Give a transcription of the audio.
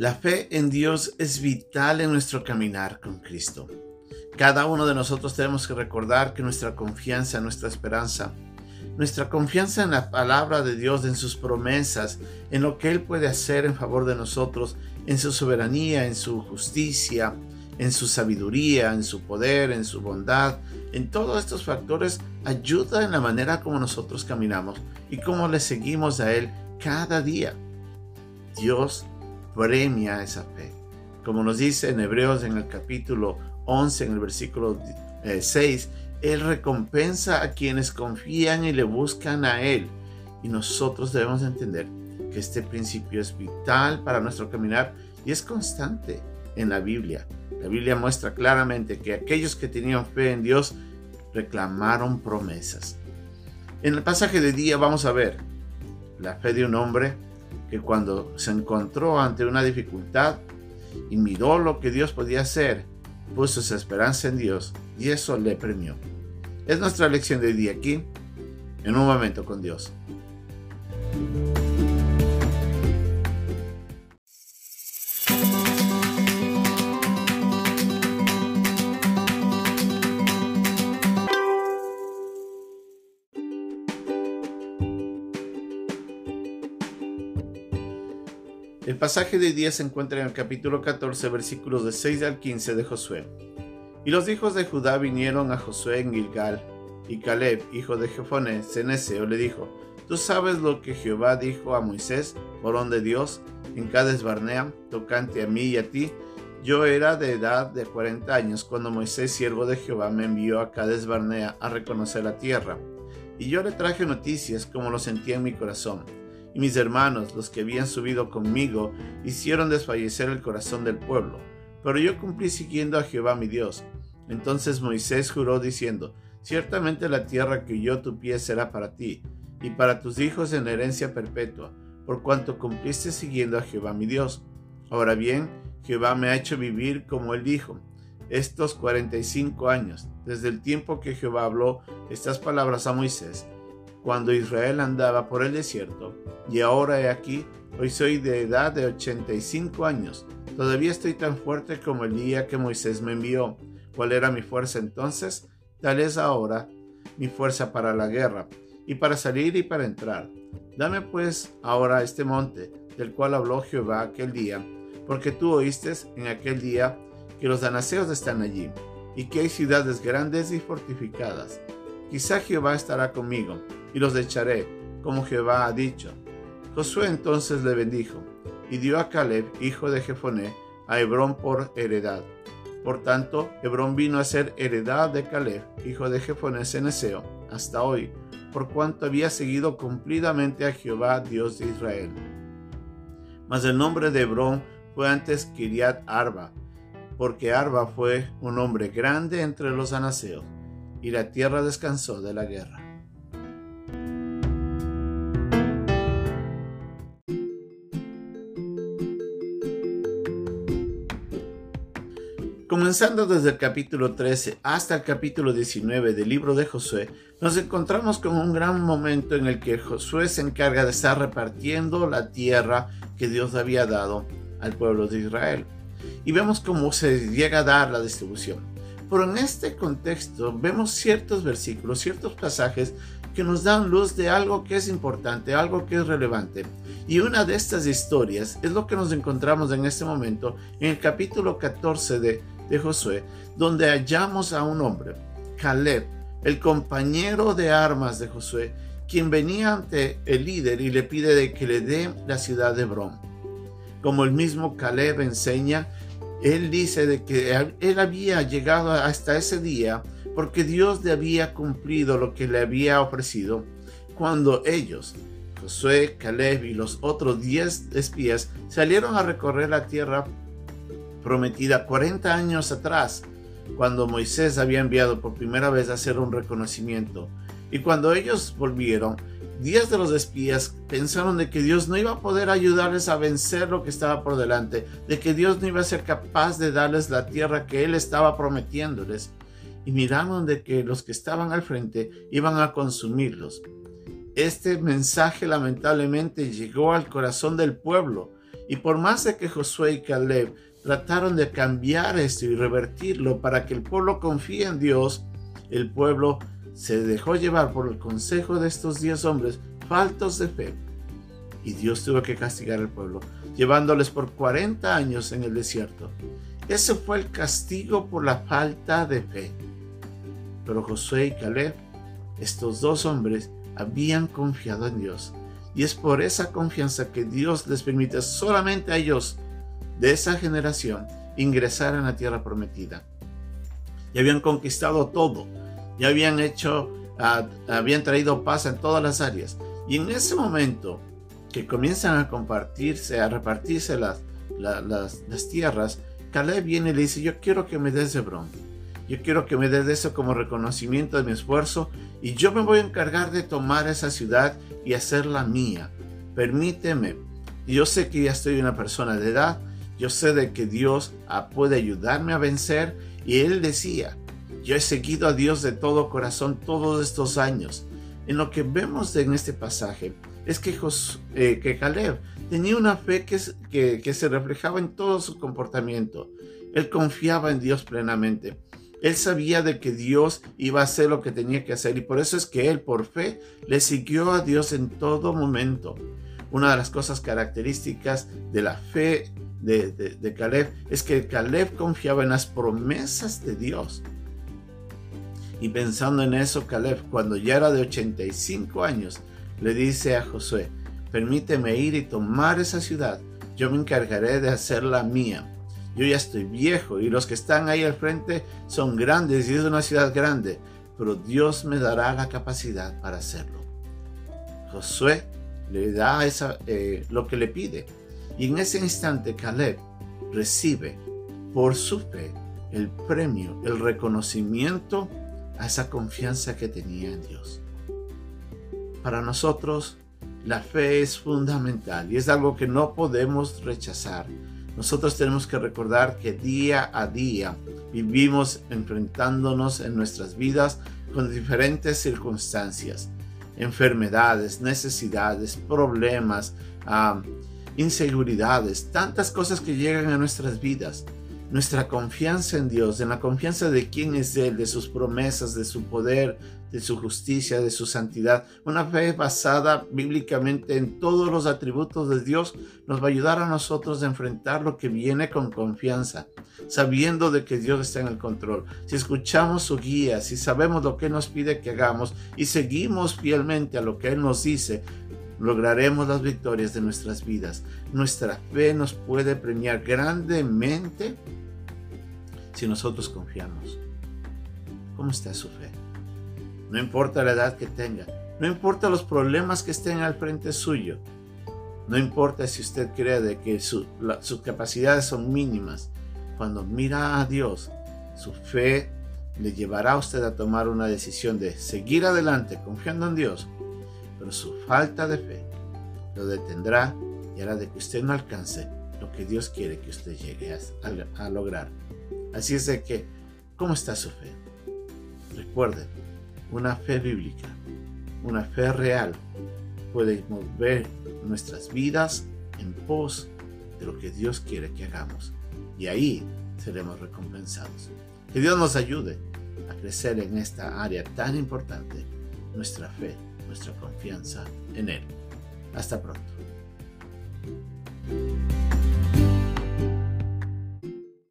La fe en Dios es vital en nuestro caminar con Cristo. Cada uno de nosotros tenemos que recordar que nuestra confianza, nuestra esperanza, nuestra confianza en la palabra de Dios, en sus promesas, en lo que Él puede hacer en favor de nosotros, en su soberanía, en su justicia, en su sabiduría, en su poder, en su bondad, en todos estos factores ayuda en la manera como nosotros caminamos y cómo le seguimos a Él cada día. Dios premia esa fe. Como nos dice en Hebreos en el capítulo 11, en el versículo 6, eh, Él recompensa a quienes confían y le buscan a Él. Y nosotros debemos entender que este principio es vital para nuestro caminar y es constante en la Biblia. La Biblia muestra claramente que aquellos que tenían fe en Dios reclamaron promesas. En el pasaje de día vamos a ver la fe de un hombre que cuando se encontró ante una dificultad y miró lo que Dios podía hacer, puso su esperanza en Dios y eso le premió. Es nuestra lección de día aquí, en un momento con Dios. El pasaje de día se encuentra en el capítulo 14, versículos de 6 al 15 de Josué. Y los hijos de Judá vinieron a Josué en Gilgal, y Caleb, hijo de Jefoné, ceneseo, le dijo, ¿Tú sabes lo que Jehová dijo a Moisés, varón de Dios, en Cades Barnea, tocante a mí y a ti? Yo era de edad de 40 años cuando Moisés, siervo de Jehová, me envió a Cades Barnea a reconocer la tierra. Y yo le traje noticias como lo sentía en mi corazón y mis hermanos, los que habían subido conmigo, hicieron desfallecer el corazón del pueblo. Pero yo cumplí siguiendo a Jehová mi Dios. Entonces Moisés juró diciendo, Ciertamente la tierra que yo tu pie será para ti, y para tus hijos en herencia perpetua, por cuanto cumpliste siguiendo a Jehová mi Dios. Ahora bien, Jehová me ha hecho vivir como él dijo, estos cuarenta y cinco años, desde el tiempo que Jehová habló estas palabras a Moisés, cuando Israel andaba por el desierto, y ahora he aquí, hoy soy de edad de 85 años. Todavía estoy tan fuerte como el día que Moisés me envió. ¿Cuál era mi fuerza entonces? Tal es ahora mi fuerza para la guerra, y para salir y para entrar. Dame pues ahora este monte, del cual habló Jehová aquel día, porque tú oíste en aquel día que los danaseos están allí, y que hay ciudades grandes y fortificadas. Quizá Jehová estará conmigo, y los echaré, como Jehová ha dicho. Josué entonces le bendijo, y dio a Caleb, hijo de Jefoné, a Hebrón por heredad. Por tanto, Hebrón vino a ser heredad de Caleb, hijo de Jefoné Ceneseo, hasta hoy, por cuanto había seguido cumplidamente a Jehová, Dios de Israel. Mas el nombre de Hebrón fue antes Kiriat Arba, porque Arba fue un hombre grande entre los anaseos, y la tierra descansó de la guerra. Comenzando desde el capítulo 13 hasta el capítulo 19 del libro de Josué, nos encontramos con un gran momento en el que Josué se encarga de estar repartiendo la tierra que Dios había dado al pueblo de Israel. Y vemos cómo se llega a dar la distribución. Pero en este contexto vemos ciertos versículos, ciertos pasajes que nos dan luz de algo que es importante, algo que es relevante. Y una de estas historias es lo que nos encontramos en este momento en el capítulo 14 de de Josué, donde hallamos a un hombre, Caleb, el compañero de armas de Josué, quien venía ante el líder y le pide de que le dé la ciudad de Hebrón. Como el mismo Caleb enseña, él dice de que él había llegado hasta ese día porque Dios le había cumplido lo que le había ofrecido cuando ellos, Josué, Caleb y los otros diez espías salieron a recorrer la tierra prometida 40 años atrás, cuando Moisés había enviado por primera vez a hacer un reconocimiento. Y cuando ellos volvieron, diez de los espías pensaron de que Dios no iba a poder ayudarles a vencer lo que estaba por delante, de que Dios no iba a ser capaz de darles la tierra que Él estaba prometiéndoles. Y miraron de que los que estaban al frente iban a consumirlos. Este mensaje lamentablemente llegó al corazón del pueblo Y por más de que Josué y Caleb trataron de cambiar esto y revertirlo para que el pueblo confíe en Dios, el pueblo se dejó llevar por el consejo de estos diez hombres faltos de fe. Y Dios tuvo que castigar al pueblo, llevándoles por 40 años en el desierto. Ese fue el castigo por la falta de fe. Pero Josué y Caleb, estos dos hombres, habían confiado en Dios. Y es por esa confianza que Dios les permite solamente a ellos de esa generación ingresar en la tierra prometida. Y habían conquistado todo. Ya habían hecho, ah, habían traído paz en todas las áreas. Y en ese momento que comienzan a compartirse, a repartirse las, las, las tierras, Caleb viene y le dice, yo quiero que me des Hebrón. Yo quiero que me des eso como reconocimiento de mi esfuerzo y yo me voy a encargar de tomar esa ciudad y hacerla mía. Permíteme. Yo sé que ya estoy una persona de edad. Yo sé de que Dios ah, puede ayudarme a vencer. Y él decía, yo he seguido a Dios de todo corazón todos estos años. En lo que vemos en este pasaje es que, eh, que Caleb tenía una fe que, que, se reflejaba en todo su comportamiento. Él confiaba en Dios plenamente. Él sabía de que Dios iba a hacer lo que tenía que hacer y por eso es que él por fe le siguió a Dios en todo momento. Una de las cosas características de la fe de, de Caleb es que Caleb confiaba en las promesas de Dios. Y pensando en eso, Caleb, cuando ya era de 85 años, le dice a Josué, permíteme ir y tomar esa ciudad, yo me encargaré de hacerla mía. Yo ya estoy viejo y los que están ahí al frente son grandes y es una ciudad grande, pero Dios me dará la capacidad para hacerlo. Josué le da esa, eh, lo que le pide y en ese instante Caleb recibe por su fe el premio, el reconocimiento a esa confianza que tenía en Dios. Para nosotros, la fe es fundamental y es algo que no podemos rechazar. Nosotros tenemos que recordar que día a día vivimos enfrentándonos en nuestras vidas con diferentes circunstancias, enfermedades, necesidades, problemas, inseguridades, tantas cosas que llegan a nuestras vidas nuestra confianza en Dios, en la confianza de quién es Él, de sus promesas, de su poder, de su justicia, de su santidad. Una fe basada bíblicamente en todos los atributos de Dios nos va a ayudar a nosotros a enfrentar lo que viene con confianza, sabiendo de que Dios está en el control. Si escuchamos su guía, si sabemos lo que nos pide que hagamos y seguimos fielmente a lo que Él nos dice, lograremos las victorias de nuestras vidas. Nuestra fe nos puede premiar grandemente si nosotros confiamos. ¿Cómo está su fe? No importa la edad que tenga, no importa los problemas que estén al frente suyo, no importa si usted cree que sus capacidades son mínimas, cuando mira a Dios, su fe le llevará a usted a tomar una decisión de seguir adelante confiando en Dios, pero su falta de fe lo detendrá y hará de que usted no alcance lo que Dios quiere que usted llegue a, lograr. Así es de que, ¿cómo está su fe? Recuerde, una fe bíblica, una fe real, puede mover nuestras vidas en pos de lo que Dios quiere que hagamos. Y ahí seremos recompensados. Que Dios nos ayude a crecer en esta área tan importante, nuestra fe, nuestra confianza en Él. Hasta pronto.